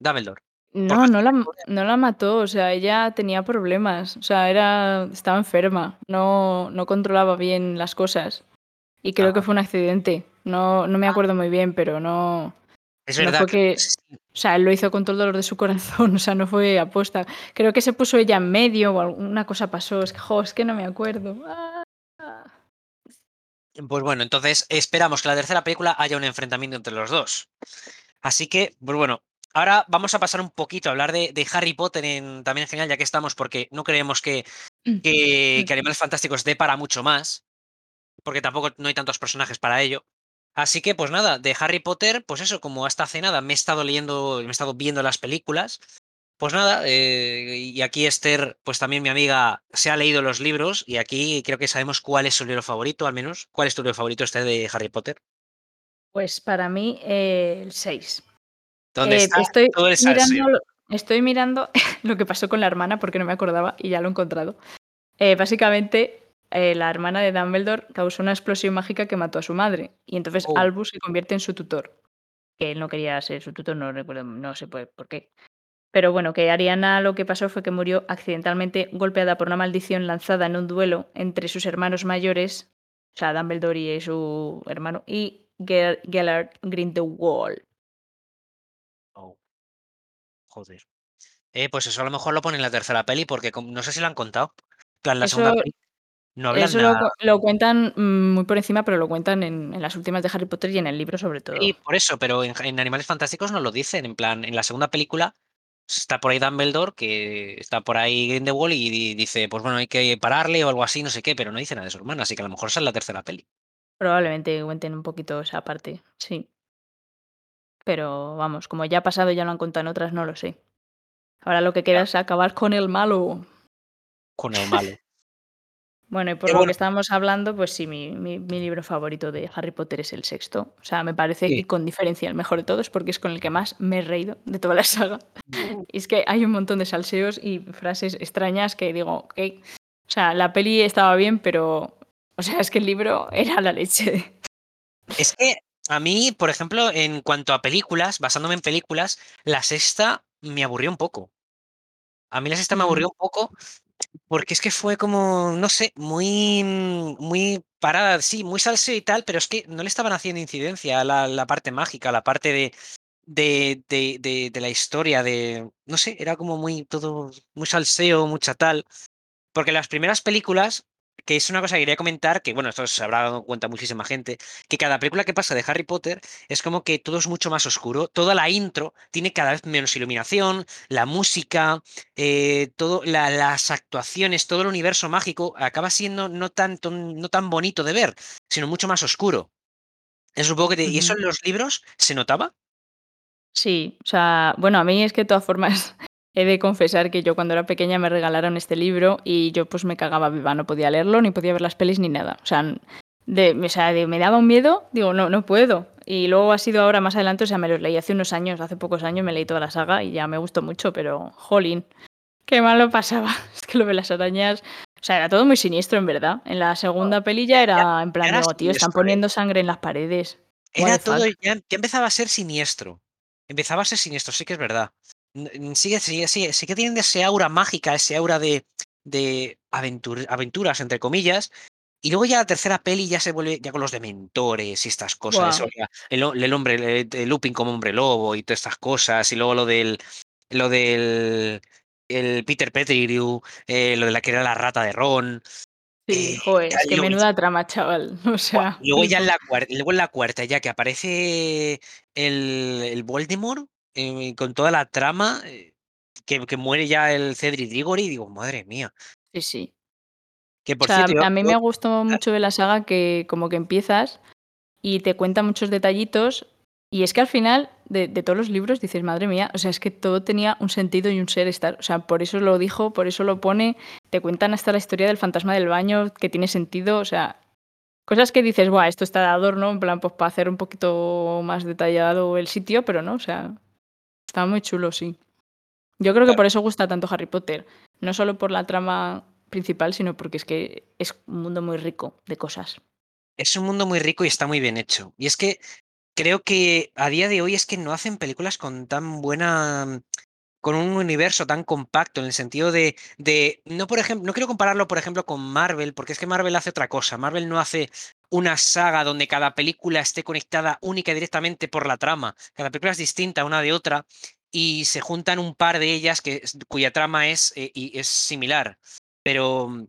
Dumbledore. No, no la, no la mató, o sea, ella tenía problemas, o sea, era, estaba enferma, no, no controlaba bien las cosas. Y creo Ah. que fue un accidente. No, no me acuerdo muy bien, pero no. Es no verdad. fue que-. O sea, él lo hizo con todo el dolor de su corazón, o sea, no fue aposta. Creo que se puso ella en medio o alguna cosa pasó. Es que, jo, es que no me acuerdo. Ah. Pues bueno, entonces esperamos que la tercera película haya un enfrentamiento entre los dos. Así que, pues bueno, ahora vamos a pasar un poquito a hablar de, de Harry Potter en, también en general, ya que estamos, porque no creemos que, que, que Animales Fantásticos dé para mucho más, porque tampoco no hay tantos personajes para ello. Así que, pues nada, de Harry Potter, pues eso, como hasta hace nada me he estado leyendo, me he estado viendo las películas, pues nada, eh, y aquí Esther, pues también mi amiga, se ha leído los libros y aquí creo que sabemos cuál es su libro favorito, al menos. ¿Cuál es tu libro favorito este de Harry Potter? Pues para mí, eh, el 6. ¿Dónde Eh, está estoy, todo el mirando, estoy mirando lo que pasó con la hermana porque no me acordaba y ya lo he encontrado. Básicamente, eh, la hermana de Dumbledore causó una explosión mágica que mató a su madre y entonces Oh. Albus se convierte en su tutor. Que él no quería ser su tutor, no recuerdo, no sé por qué. Pero bueno, que Ariana lo que pasó fue que murió accidentalmente golpeada por una maldición lanzada en un duelo entre sus hermanos mayores, o sea, Dumbledore y su hermano, y Gel- Gellert Grindelwald. Oh. Joder. Eh, pues eso a lo mejor lo pone en la tercera peli, porque no sé si lo han contado. Plan, la Eso- segunda peli no hablan Eso lo, nada. cu- lo cuentan mm, muy por encima, pero lo cuentan en, en las últimas de Harry Potter y en el libro sobre todo. Sí, por eso, pero en, en Animales Fantásticos no lo dicen. En plan, en la segunda película está por ahí Dumbledore, que está por ahí Grindelwald y di- dice, pues bueno, hay que pararle o algo así, no sé qué, pero no dice nada de su hermana, así que a lo mejor esa es la tercera peli. Probablemente cuenten un poquito esa parte, sí. Pero vamos, como ya ha pasado y ya lo han contado en otras, no lo sé. Ahora lo que queda es acabar con el malo. Con el malo. Bueno, y por Pero lo bueno. que estábamos hablando, pues sí, mi, mi- mi libro favorito de Harry Potter es el sexto. O sea, me parece Sí. que con diferencia el mejor de todos, porque es con el que más me he reído de toda la saga. Y es que hay un montón de salseos y frases extrañas que digo, ok. O sea, la peli estaba bien, pero. O sea, es que el libro era la leche. Es que a mí, por ejemplo, en cuanto a películas, basándome en películas, la sexta me aburrió un poco. A mí la sexta me aburrió un poco porque es que fue como, no sé, muy, muy parada, sí, muy salseo y tal, pero es que no le estaban haciendo incidencia a la, parte mágica, la parte de, de, de, de, la historia, de, no sé, era como muy todo, muy salseo, mucha tal. Porque las primeras películas, que es una cosa que quería comentar, que bueno, esto se habrá dado cuenta muchísima gente, que cada película que pasa de Harry Potter es como que todo es mucho más oscuro, toda la intro tiene cada vez menos iluminación, la música, eh, todo, las actuaciones, todo el universo mágico acaba siendo no, tanto, no tan bonito de ver, sino mucho más oscuro. Es un poco que ¿Y eso en los libros se notaba? Sí, o sea, bueno, a mí es que de todas formas he de confesar que yo cuando era pequeña me regalaron este libro y yo pues me cagaba viva, no podía leerlo, ni podía ver las pelis ni nada. O sea, de, o sea me daba un miedo, digo, no, no puedo. Y luego ha sido ahora más adelante, o sea, me los leí hace unos años, hace pocos años me leí toda la saga y ya me gustó mucho, pero jolín, qué mal lo pasaba. Es que lo de las arañas, o sea, era todo muy siniestro en verdad. En la segunda peli ya era en plan, digo, tío, están ¿eh? poniendo sangre en las paredes. Era todo, ya, ya empezaba a ser siniestro empezaba a ser siniestro, sí que es verdad. Sigue, sigue, sigue, sí que tienen ese aura mágica, ese aura de, de aventuras, entre comillas. Y luego ya la tercera peli ya se vuelve ya con los dementores y estas cosas. el, el, hombre, el, looping como hombre lobo y todas estas cosas. Y luego lo del. Lo del. El Peter Pettigrew, eh, lo de la que era la rata de Ron. Sí, eh, joder, es que menuda trama, chaval. O sea. Luego ya en la cuarta, luego en la cuarta, ya que aparece el, el Voldemort eh, con toda la trama, eh, que, que, muere ya el Cedric Diggory, digo, madre mía. Sí, sí. Que por a mí me gustó mucho de la saga que como que empiezas y te cuenta muchos detallitos y es que al final de, todos los libros dices, madre mía, o sea, es que todo tenía un sentido y un ser estar. O sea, por eso lo dijo, por eso lo pone. Te cuentan hasta la historia del fantasma del baño, que tiene sentido. O sea, cosas que dices, guau, esto está de adorno, en plan, pues para hacer un poquito más detallado el sitio, pero no, o sea, está muy chulo, sí. Yo creo que por eso gusta tanto Harry Potter. No solo por la trama principal, sino porque es que es un mundo muy rico de cosas. Es un mundo muy rico y está muy bien hecho. Y es que creo que a día de hoy es que no hacen películas con tan buena con un universo tan compacto en el sentido de, de no por ejemplo no quiero compararlo por ejemplo con Marvel porque es que Marvel hace otra cosa Marvel no hace una saga donde cada película esté conectada única y directamente por la trama cada película es distinta una de otra y se juntan un par de ellas que, cuya trama es, eh, y es similar pero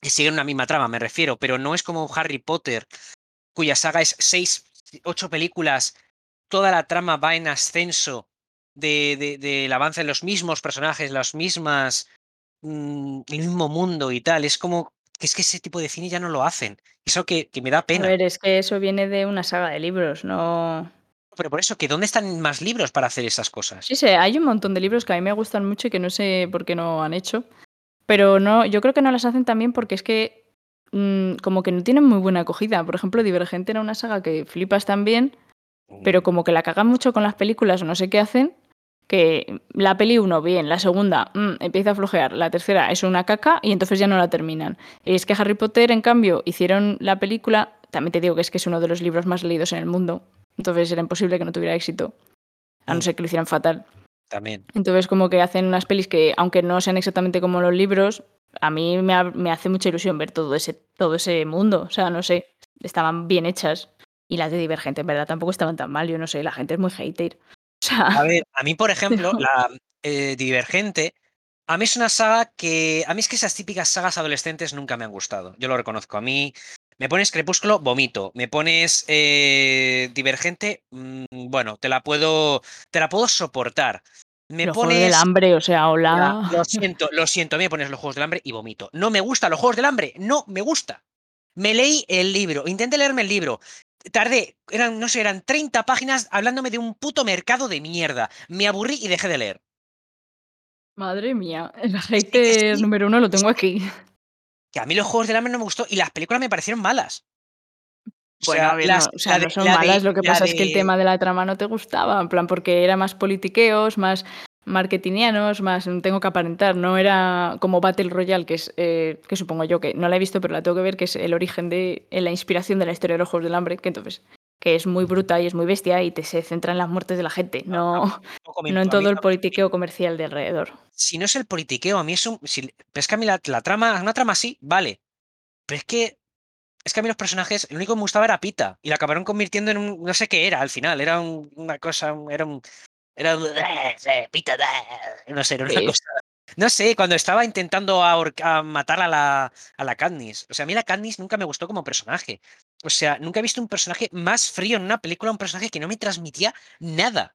siguen una misma trama me refiero pero no es como Harry Potter cuya saga es seis ocho películas, toda la trama va en ascenso del de, de, avance de los mismos personajes, las mismas, mm, el mismo mundo y tal. Es como que es que ese tipo de cine ya no lo hacen. Eso que, que me da pena. A ver, es que eso viene de una saga de libros, no. Pero por eso, que ¿dónde están más libros para hacer esas cosas? Sí, sí, hay un montón de libros que a mí me gustan mucho y que no sé por qué no han hecho. Pero no, yo creo que no las hacen también porque es que Mm, como que no tienen muy buena acogida. Por ejemplo, Divergente era una saga que flipas también, pero mm. como que la cagan mucho con las películas o no sé qué hacen, que la peli uno, bien, la segunda mm, empieza a flojear, la tercera es una caca y entonces ya no la terminan. Y es que Harry Potter, en cambio, hicieron la película, también te digo que es que es uno de los libros más leídos en el mundo, entonces era imposible que no tuviera éxito, a no ser que lo hicieran fatal. También. Entonces como que hacen unas pelis que, aunque no sean exactamente como los libros, a mí me, hace mucha ilusión ver todo ese, todo ese mundo. O sea, no sé, estaban bien hechas. Y las de Divergente, en verdad, tampoco estaban tan mal. Yo no sé, la gente es muy hater. Sea... A ver, a mí, por ejemplo, la eh, Divergente, a mí es una saga que. A mí es que esas típicas sagas adolescentes nunca me han gustado. Yo lo reconozco. A mí. Me pones Crepúsculo, vomito. Me pones eh, Divergente, mm, bueno, te la puedo. Te la puedo soportar. Me los pones. del hambre, o sea, hola. lo siento, lo siento, me pones los juegos del hambre y vomito. No me gustan los juegos del hambre, no me gusta. Me leí el libro, intenté leerme el libro. Tardé, eran, no sé, eran 30 páginas hablándome de un puto mercado de mierda. Me aburrí y dejé de leer. Madre mía, el hater número uno lo tengo aquí. Que a mí los juegos del hambre no me gustó y las películas me parecieron malas. Bueno, no, o sea, no son malas, lo que pasa es que el tema de la trama no te gustaba, en plan, porque era más politiqueos, más marketingianos, más tengo que aparentar. No era como Battle Royale, que es, eh, que supongo yo que no la he visto, pero la tengo que ver, que es el origen de la inspiración de la historia de los Juegos del Hambre, que entonces que es muy bruta y es muy bestia y te se centra en las muertes de la gente, no, no en todo el politiqueo comercial de alrededor. Si no es el politiqueo, a mí es un... Si, es que a mí la, trama, una trama así, vale. Pero es que es que a mí los personajes, el único que me gustaba era Pita. Y la acabaron convirtiendo en un. No sé qué era al final. Era una cosa. Era un. Era. No sé, era una cosa. No sé, cuando estaba intentando matar a la, a la Katniss. O sea, a mí la Katniss nunca me gustó como personaje. O sea, nunca he visto un personaje más frío en una película, un personaje que no me transmitía nada.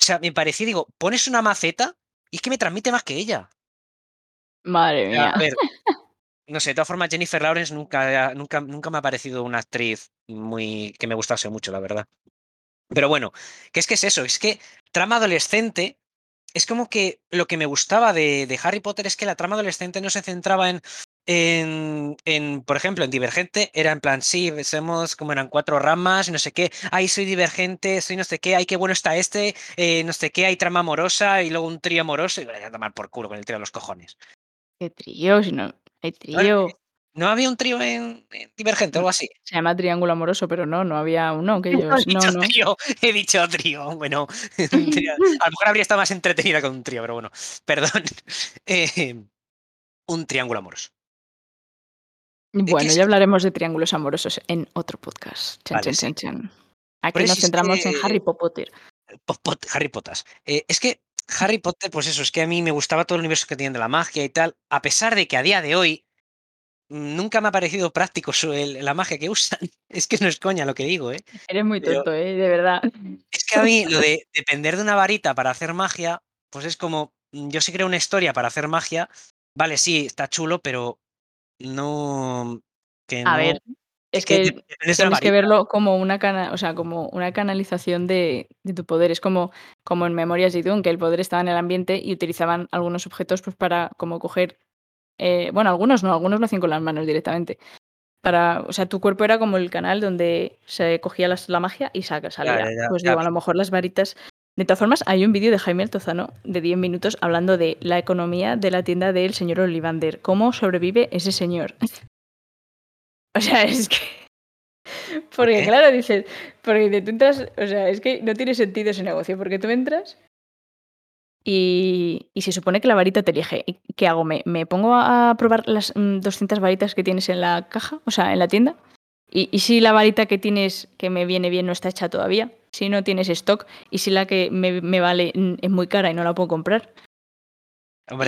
O sea, me parecía, digo, pones una maceta y es que me transmite más que ella. Madre mía. a ver, no sé, de todas formas, Jennifer Lawrence nunca, nunca, nunca me ha parecido una actriz muy que me gustase mucho, la verdad. Pero bueno, ¿qué es que es eso? Es que trama adolescente es como que lo que me gustaba de, de, Harry Potter es que la trama adolescente no se centraba en, en, en, por ejemplo, en Divergente, era en plan, sí, somos como eran cuatro ramas, no sé qué, ay, soy divergente, soy no sé qué, ay, qué bueno está este, eh, no sé qué, hay trama amorosa y luego un trío amoroso y voy a tomar por culo con el trío de los cojones. ¿Qué trío? Si no, hay trío. ¿No había un trío en, Divergente o algo así? Se llama Triángulo Amoroso, pero no, no había uno que ellos. he, dicho Trío, he dicho trío. Bueno, a lo mejor habría estado más entretenida con un trío, pero bueno, perdón. Eh, un triángulo amoroso. Bueno, ya hablaremos de triángulos amorosos en otro podcast. Chan, chan, Aquí nos centramos en Harry Potter. Harry Potter. Eh, es que Harry Potter, pues eso, es que a mí me gustaba todo el universo que tienen de la magia y tal, a pesar de que a día de hoy nunca me ha parecido práctico la magia que usan. Es que no es coña lo que digo, ¿eh? Eres muy tonto, ¿eh? De verdad. Es que a mí lo de depender de una varita para hacer magia, pues es como, mm, yo sí creo una historia para hacer magia, vale, sí, está chulo, pero no... Que a ver, es que, tienes que verlo como una, cana o sea, como una canalización de, de, tu poder. Es como, como en Memorias de Dune, que el poder estaba en el ambiente y utilizaban algunos objetos pues, para como coger eh, bueno, algunos no, algunos lo hacían con las manos directamente. Para, o sea, tu cuerpo era como el canal donde se cogía la, magia y saca, salía. pues digo, a lo mejor las varitas. De todas formas, hay un vídeo de Jaime Altozano de 10 minutos hablando de la economía de la tienda del señor Olivander. ¿Cómo sobrevive ese señor? o sea, es que. Porque, claro, dices. Porque tú entras. O sea, es que no tiene sentido ese negocio. Porque tú entras y, se supone que la varita te elige. ¿Qué hago? ¿Me, pongo a probar las 200 mm, varitas que tienes en la caja? O sea, en la tienda. Y, si la varita que tienes que me viene bien no está hecha todavía, si no tienes stock, y si la que me, vale mm, es muy cara y no la puedo comprar.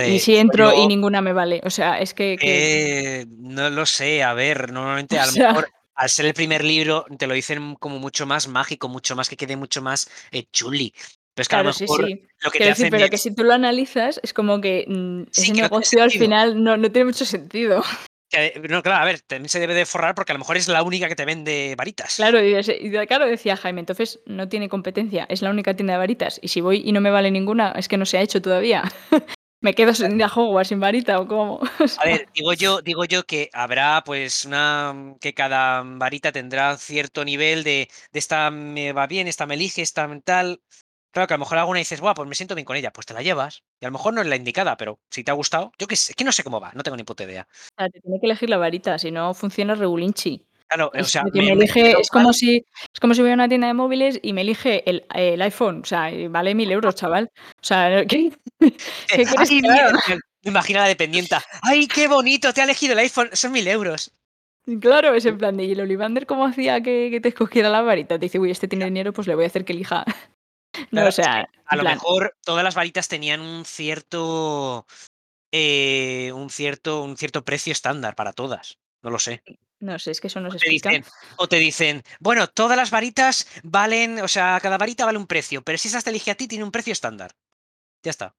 y si entro y ninguna me vale. O sea, es que, No lo sé, a ver, normalmente a lo mejor al ser el primer libro te lo dicen como mucho más mágico, mucho más que quede mucho más eh, chuli. Pero claro, sí, sí. lo que te pero que si tú lo analizas, es como que mm, ese negocio al final no, no, tiene mucho sentido. no, claro, a ver, también se debe de forrar porque a lo mejor es la única que te vende varitas. Claro, y, claro, decía Jaime, entonces no tiene competencia, es la única tienda de varitas. Y si voy y no me vale ninguna, es que no se ha hecho todavía. ¿Me quedo sin Hogwarts sin varita o cómo? A ver, digo yo, digo yo que habrá pues una que cada varita tendrá cierto nivel de, de esta me va bien, esta me elige, esta tal. Claro que a lo mejor alguna dices, guau, pues me siento bien con ella, pues te la llevas. Y a lo mejor no es la indicada, pero si te ha gustado, yo que sé, que no sé cómo va, no tengo ni puta idea. O sea, te tiene que elegir la varita, si no funciona regulinchi. Claro, o sea, me, elige, es como si es como si voy a una tienda de móviles y me elige el, el iPhone, o sea, vale mil euros, chaval. O sea, ¿qué, ¿qué quieres Me imagino la dependienta. ¡Ay, qué bonito! Te ha elegido el iPhone, son mil euros. Claro, es en plan de, ¿y el Olivander cómo hacía que, que te escogiera la varita? Te dice, uy, este tiene dinero, pues le voy a hacer que elija no, o sea, a lo mejor todas las varitas tenían un cierto, eh, un cierto, un cierto precio estándar para todas. No lo sé. No sé, es que eso no se explica. Dicen, o te dicen, bueno, todas las varitas valen, o sea, cada varita vale un precio, pero si esa te elige a ti, tiene un precio estándar. Ya está.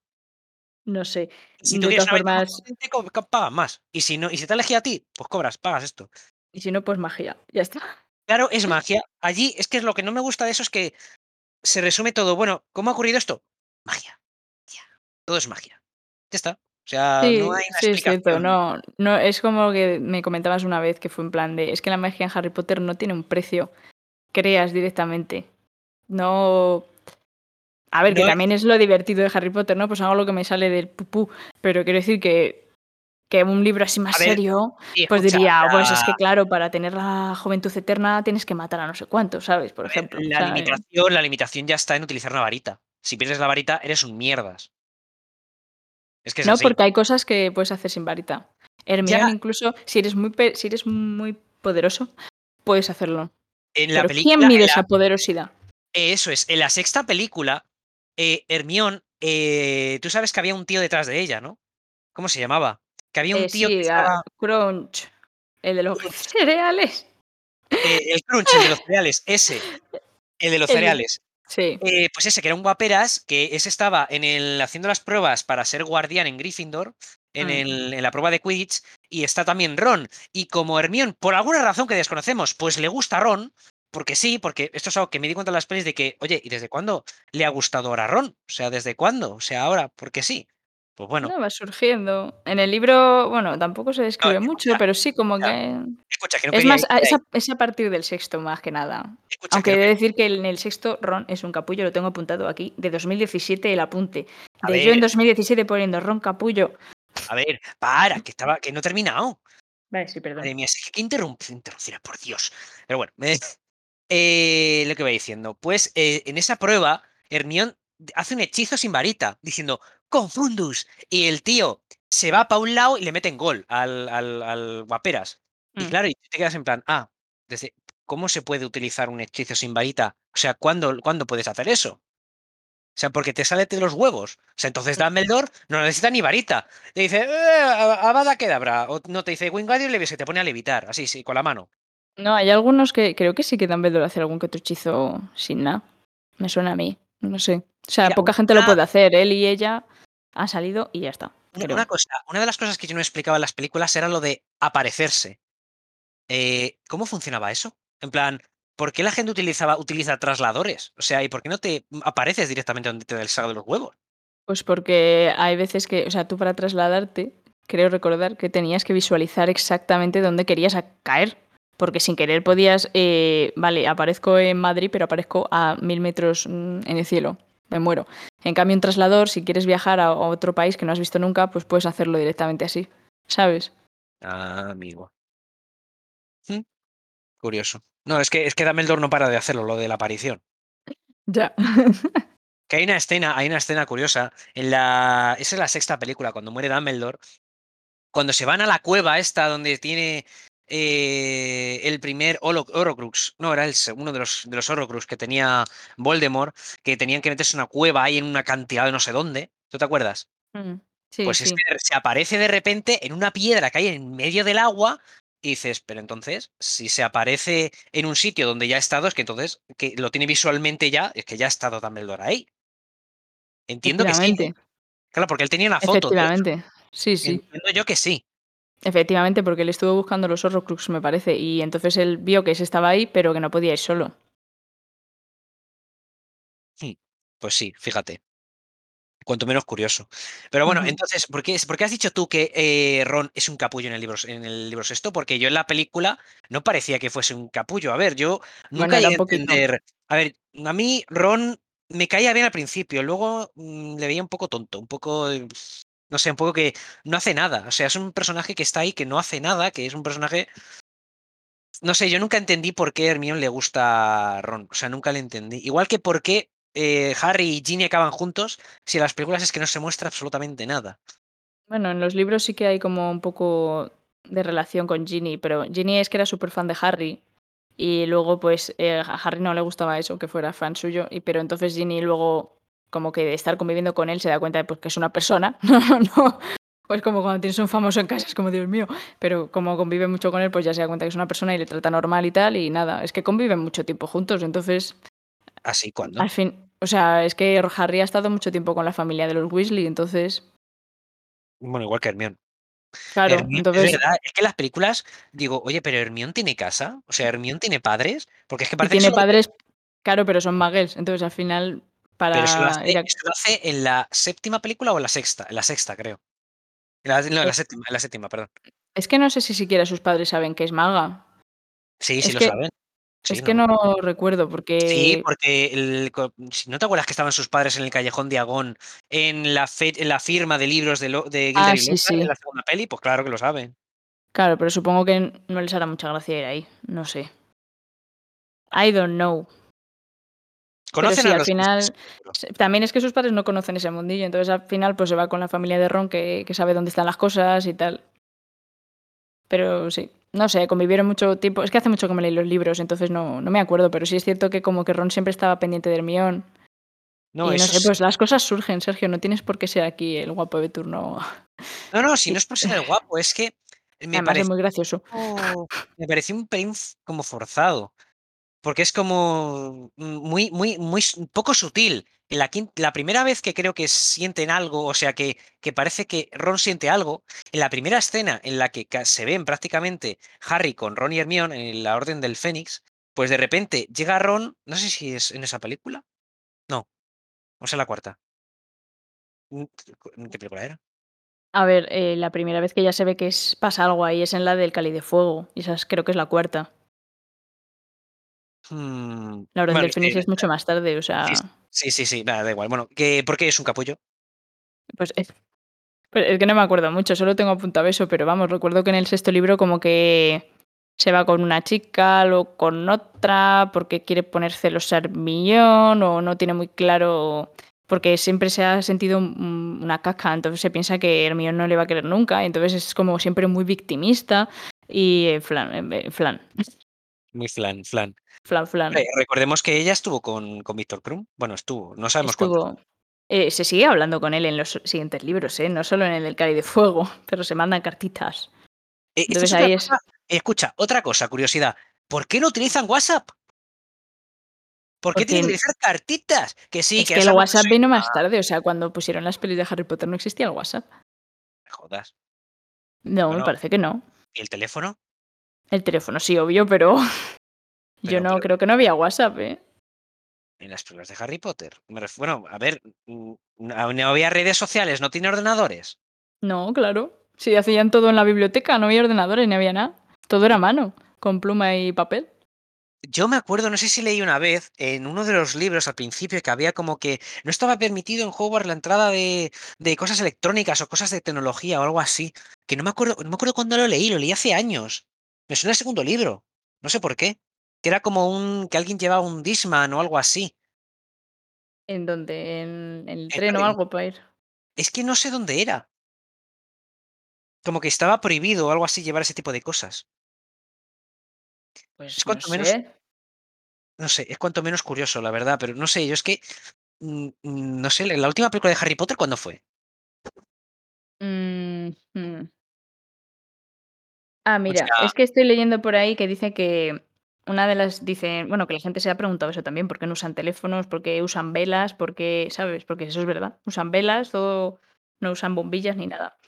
No sé. Si tú quieres formas... pagas más. Y si no, y si te elige a ti, pues cobras, pagas esto. Y si no, pues magia. Ya está. Claro, es magia. Allí es que es lo que no me gusta de eso es que se resume todo. Bueno, ¿cómo ha ocurrido esto? Magia. Todo es magia. Ya está. O sea, no hay una sí, explicación. Es cierto, no, no, es como que me comentabas una vez que fue en plan de, es que la magia en Harry Potter no tiene un precio, creas directamente. No, A ver, que también es lo divertido de Harry Potter, ¿no? Pues hago lo que me sale del pupú. Pero quiero decir que, que un libro así más ver, serio, sí, pues escucha, diría, pues es que claro, para tener la juventud eterna tienes que matar a no sé cuánto, ¿sabes? Por ejemplo. la limitación, la limitación ya está en utilizar una varita. Si pierdes la varita, eres un mierdas. Es que es no, así. porque hay cosas que puedes hacer sin varita. Hermione, incluso, si eres muy si eres muy poderoso, puedes hacerlo. En la Pero película, ¿quién mide la- esa poderosidad? eso es, en la sexta película, eh, Hermión, eh, tú sabes que había un tío detrás de ella, ¿no? ¿Cómo se llamaba? Que había un Eh, tío que sí, a estaba... Crunch, el de los cereales. eh, el crunch, el de los cereales, ese. El de los El- cereales. Sí. Eh, pues ese, que era un guaperas, que ese estaba en el, haciendo las pruebas para ser guardián en Gryffindor, en, Mm. el- en la prueba de Quidditch, y está también Ron. Y como Hermión, por alguna razón que desconocemos, pues le gusta Ron, porque sí, porque esto es algo que me di cuenta en las pelis de que, oye, ¿y desde cuándo le ha gustado ahora Ron? O sea, ¿desde cuándo? O sea, ahora, porque sí. Pues bueno, No, va surgiendo. En el libro, bueno, tampoco se describe No, mucho, escucha, pero sí como escucha, que... escucha, que no Es más, ir a- es a, es a partir del sexto más que nada. Escucha, Aunque que he de decir que en el sexto Ron es un capullo, lo tengo apuntado aquí, de 2017 el apunte. A De yo en ver. 2017 poniendo Ron capullo. A ver, para, que estaba, que no he terminado. Vale, sí, perdón. Madre mía, es que qué interrump- interrupciones, por Dios. Pero bueno, eh, eh, lo que va diciendo. Pues eh, en esa prueba, Hermión hace un hechizo sin varita, diciendo Confundus. Y el tío se va para un lado y le meten gol al, al, al guaperas. Y Mm. claro, y te quedas en plan, ah, desde, ¿cómo se puede utilizar un hechizo sin varita? O sea, ¿cuándo, ¿cuándo puedes hacer eso? O sea, porque te sale de los huevos. O sea, entonces Dumbledore no necesita ni varita. Te dice, eh, Avada Kedavra. O no te dice Wingardium Leviosa y te pone a levitar, así, sí, con la mano. No, hay algunos que creo que sí que Dumbledore hace algún que otro hechizo sin nada. Me suena a mí, no sé. O sea, poca gente lo puede hacer. Él y ella han salido y ya está. Una, cosa, una de las cosas que yo no explicaba en las películas era lo de aparecerse. Eh, ¿Cómo funcionaba eso? En plan, ¿por qué la gente utilizaba, utiliza trasladores? O sea, ¿y por qué no te apareces directamente donde te da el saco de los huevos? Pues porque hay veces que, o sea, tú para trasladarte, creo recordar que tenías que visualizar exactamente dónde querías caer. Porque sin querer podías, eh, vale, aparezco en Madrid, pero aparezco a mil metros mm, en el cielo. Me muero. En cambio, un traslador, si quieres viajar a otro país que no has visto nunca, pues puedes hacerlo directamente así. ¿Sabes? Ah, amigo. Mm, Curioso. No, es que, es que Dumbledore no para de hacerlo, lo de la aparición. Ya. Que hay una escena, hay una escena curiosa en la. Esa es la sexta película, cuando muere Dumbledore. Cuando se van a la cueva esta donde tiene eh, el primer Horrocrux. No, era el, uno de los, de los Horrocrux que tenía Voldemort, que tenían que meterse en una cueva ahí en una cantidad de no sé dónde. ¿Tú te acuerdas? Mm, Sí, pues sí. es que se aparece de repente en una piedra que hay en medio del agua y dices, pero entonces, si se aparece en un sitio donde ya ha estado, es que entonces que lo tiene visualmente ya, es que ya ha estado Dumbledore ahí. Entiendo que sí. Claro, porque él tenía una foto. Efectivamente. Sí, sí. Entiendo yo que sí. Efectivamente, porque él estuvo buscando los Horrocrux, me parece, y entonces él vio que ese estaba ahí, pero que no podía ir solo. Pues sí, fíjate. Cuanto menos curioso. Pero bueno, entonces, ¿por qué, por qué has dicho tú que eh, Ron es un capullo en el, libro, en el libro sexto? Porque yo en la película no parecía que fuese un capullo. A ver, yo nunca Bueno, llegué a entender. A ver, a mí Ron me caía bien al principio, luego mm, le veía un poco tonto, un poco. No sé, un poco que no hace nada. O sea, es un personaje que está ahí, que no hace nada, que es un personaje. No sé, yo nunca entendí por qué a Hermione le gusta Ron. O sea, nunca le entendí. Igual que por qué eh, Harry y Ginny acaban juntos, si en las películas es que no se muestra absolutamente nada. Bueno, en los libros sí que hay como un poco de relación con Ginny, pero Ginny es que era súper fan de Harry. Y luego, pues, eh, a Harry no le gustaba eso, que fuera fan suyo. Y, pero entonces Ginny luego, como que de estar conviviendo con él, se da cuenta de pues, que es una persona. no, no. Pues como cuando tienes un famoso en casa, es como Dios mío. Pero como convive mucho con él, pues ya se da cuenta que es una persona y le trata normal y tal. Y nada, es que conviven mucho tiempo juntos. Entonces, Así, cuando al fin, o sea, es que Harry ha estado mucho tiempo con la familia de los Weasley, entonces, Bueno, igual que Hermione. claro, Hermione, entonces es verdad, es que las películas digo, oye, pero Hermione tiene casa, o sea, Hermione tiene padres, porque es que Y parece que tiene padres, claro, pero son muggles. Entonces, al final, para pero eso lo, hace, ir a- eso lo hace en la séptima película o en la sexta, en la sexta, creo. En la, no, en la séptima, en la séptima, perdón. Es que no sé si siquiera sus padres saben que es maga. Sí, es sí lo que- saben. Sí, es que no recuerdo Sí, porque porque el ¿no te acuerdas que estaban sus padres en el callejón de Agón en la fe en la firma de libros de lo de Ah, Gilderoy sí, en la segunda peli? Pues claro que lo saben. Claro, pero supongo que no les hará mucha gracia ir ahí, no sé. I don't know. Conocen sí, a al los final también es que sus padres no conocen ese mundillo, entonces al final, pues se va con la familia de Ron que que sabe dónde están las cosas y tal. Pero sí, no sé, convivieron mucho tiempo. Es que hace mucho que me leí los libros, entonces no no me acuerdo, pero sí es cierto que como que Ron siempre estaba pendiente de Hermione. No, Y no sé, es pues las cosas surgen, Sergio, no tienes por qué ser aquí el guapo de turno. no, no, si no es por ser el guapo, es que me además es pareció muy gracioso. me pareció un pelín como forzado, porque es como muy muy muy poco sutil. La quin la primera vez que creo que sienten algo, o sea, que que parece que Ron siente algo, en la primera escena en la que se ven prácticamente Harry con Ron y Hermione en la Orden del Fénix, pues de repente llega Ron, no sé si es en esa película. No, o es en la cuarta. Mm, ¿qué película era? A ver, eh, la primera vez que ya se ve que es pasa algo ahí es en la del Cáliz de Fuego, y esa es creo que es la cuarta. La Orden bueno, del Fénix es mucho más tarde, o sea, sí, sí, sí, nada, da igual. Bueno, que ¿por qué es un capullo? pues es pues es que no me acuerdo mucho, solo tengo apuntado eso, pero vamos, recuerdo que en el sexto libro como que se va con una chica, luego con otra, porque quiere poner celos a Hermione, o no tiene muy claro porque siempre se ha sentido un una caca, entonces se piensa que Hermione no le va a querer nunca, entonces es como siempre muy victimista y, flan, flan. Muy flan, flan. Flan, flan. Recordemos que ella estuvo con con Víctor Krum. Bueno, estuvo, no sabemos cuánto. Estuvo eh, se sigue hablando con él en los siguientes libros, ¿eh? No solo en el del Cáliz de Fuego, pero se mandan cartitas. Esto Entonces ahí es cosa escucha, otra cosa, curiosidad, ¿por qué no utilizan WhatsApp? ¿Por qué tienen que utilizar cartitas? Que sí, es que que el WhatsApp vino más tarde, o sea, cuando pusieron las pelis de Harry Potter no existía el WhatsApp. me jodas. No, me parece que no. ¿y el teléfono? El teléfono sí, obvio, pero yo no pero creo que no había WhatsApp, ¿eh? en las películas de Harry Potter. Bueno, a ver, mm, no había redes sociales, ¿no tiene ordenadores? No, claro. Sí, hacían todo en la biblioteca, no había ordenadores ni había nada. Todo era a mano, con pluma y papel. Yo me acuerdo, no sé si leí una vez en uno de los libros al principio que había como que no estaba permitido en Hogwarts la entrada de de cosas electrónicas o cosas de tecnología o algo así, que no me acuerdo no me acuerdo cuándo lo leí, lo leí hace años. Me suena el segundo libro, no sé por qué, que era como un que alguien llevaba un Discman o algo así. ¿En dónde? ¿En el tren o algo para ir? es que no sé dónde era. Como que estaba prohibido o algo así llevar ese tipo de cosas. Es Pues no cuanto menos sé. no sé, es cuanto menos curioso, la verdad, pero no sé, yo es que, mm, mm, no sé, la última película de Harry Potter, ¿cuándo fue? Mm, mm. Ah, O mira, sea es que estoy leyendo por ahí que dice que una de las dice, bueno, que la gente se ha preguntado eso también, ¿por qué no usan teléfonos? ¿Por qué usan velas? ¿Por qué? ¿Sabes? Porque eso es verdad. Usan velas, todo, no usan bombillas ni nada.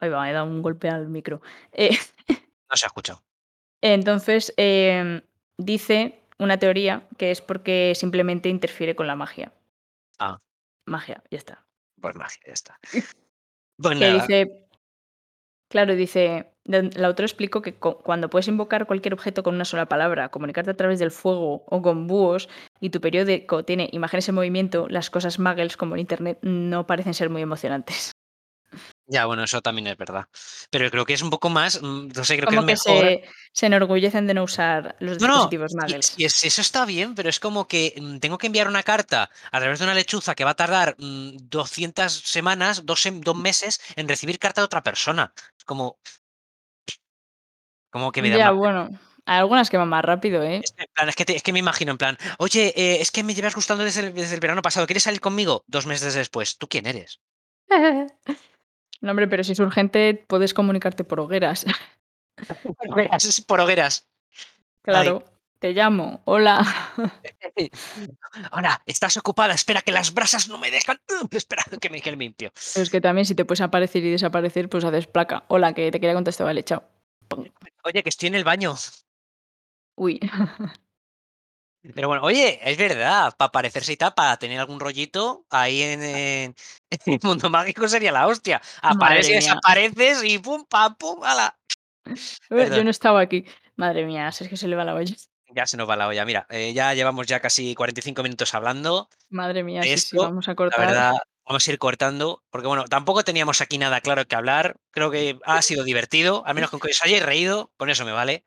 Ahí va, he dado un golpe al micro. Eh, no se ha escuchado. entonces, em, dice una teoría que es porque simplemente interfiere con la magia. Ah. Magia, ya está. Pues magia, ya está. Pues Que nada. dice claro, dice, don el autor explicó que cuando puedes invocar cualquier objeto con una sola palabra, comunicarte a través del fuego o con búhos, y tu periódico tiene imágenes en movimiento, las cosas muggles, como en Internet, no parecen ser muy emocionantes. Ya, bueno, eso también es verdad. Pero creo que es un poco más, mm, no sé, creo que es que mejor se se enorgullecen de no usar los No, no, dispositivos si muggles. es eso está bien, pero es como que, mm, tengo que enviar una carta a través de una lechuza que va a tardar, mm, 200 semanas, 2 sem 2 meses en recibir carta de otra persona. Es como como que me da Ya, bueno, hay algunas que van más rápido, ¿eh? Es que en plan, es que te es que me imagino en plan: "Oye, eh, es que me llevas gustando desde el desde el verano pasado, ¿quieres salir conmigo?". 2 meses después, ¿tú quién eres? No, hombre, pero si es urgente, puedes comunicarte por hogueras. Por hogueras, por. Claro, te llamo, hola. Hola, ¿estás ocupada? Espera, que las brasas no me dejan. Espera, que me que limpio. Pero es que también si te puedes aparecer y desaparecer, pues haces placa. Hola, que te quería contestar, vale, chao. Oye, que estoy en el baño. Uy. Pero bueno, oye, es verdad, para parecerse y tal, para tener algún rollito ahí en en en el mundo mágico sería la hostia. Apareces y desapareces y pum, pam, pum, hala. Eh, yo no estaba aquí. Madre mía, a Sergio se le va la olla. Ya se nos va la olla. Mira, eh, ya llevamos ya casi 45 minutos hablando. Madre mía, de sí, esto. sí, vamos a cortar. La verdad, vamos a ir cortando, porque bueno, tampoco teníamos aquí nada claro que hablar. Creo que ha sido divertido, al menos con que os hayáis reído, con eso me vale.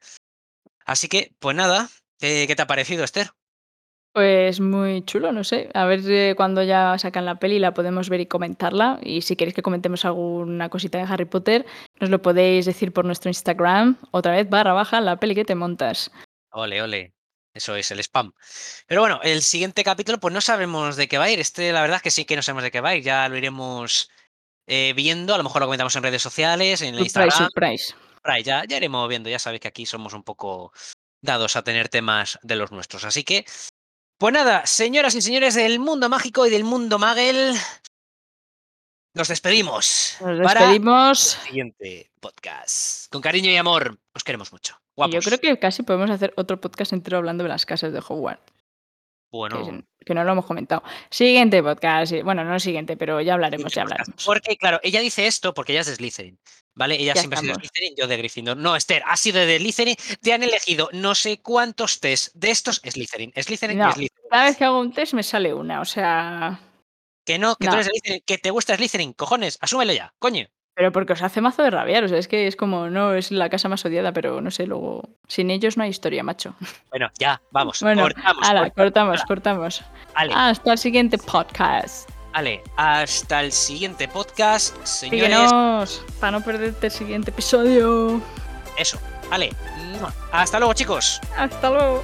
Así que, pues nada, ¿qué, te ha parecido, Esther? Pues muy chulo, no sé. A ver eh, cuando ya sacan la peli la podemos ver y comentarla. Y si queréis que comentemos alguna cosita de Harry Potter, nos lo podéis decir por nuestro Instagram. Otra vez, barra baja, la peli que te montas. Ole, ole. Eso es el spam. Pero bueno, el siguiente capítulo, pues no sabemos de qué va a ir. Este, la verdad es que sí que no sabemos de qué va a ir. Ya lo iremos eh, viendo. A lo mejor lo comentamos en redes sociales, en Surprise, Instagram. surprise. Ya, ya iremos viendo. Ya sabéis que aquí somos un poco dados a tener temas de los nuestros. Así que, pues nada, señoras y señores del mundo mágico y del mundo magel, nos despedimos. Nos para despedimos. el siguiente podcast. Con cariño y amor, os queremos mucho. Yo creo que casi podemos hacer otro podcast entero hablando de las casas de Hogwarts. Bueno, que no lo hemos comentado. Siguiente podcast. Bueno, no el siguiente, pero ya hablaremos, ya hablaremos. Porque, claro, ella dice esto porque ella es de Slytherin. ¿Vale? Ella Ya siempre ha sido de. Slytherin, yo de Gryffindor. No, Esther, ha sido de Slytherin. Te han elegido no sé cuántos test de estos Slytherin. Slytherin No. y Slytherin. Cada vez que hago un test me sale una, o sea. Que no, que No. tú eres de Slytherin, que te gusta Slytherin, cojones, asúmelo ya, coño. Pero porque os hace mazo de rabiar, o sea, es que es como, no, es la casa más odiada, pero no sé, luego. Sin ellos no hay historia, macho. Bueno, ya, vamos, Bueno, cortamos. Ala, cortamos. cortamos, cortamos. Ale, Hasta el siguiente podcast. ale, hasta el siguiente podcast, señores. Síguenos para no perderte el siguiente episodio. Eso, ale, hasta luego, chicos. Hasta luego.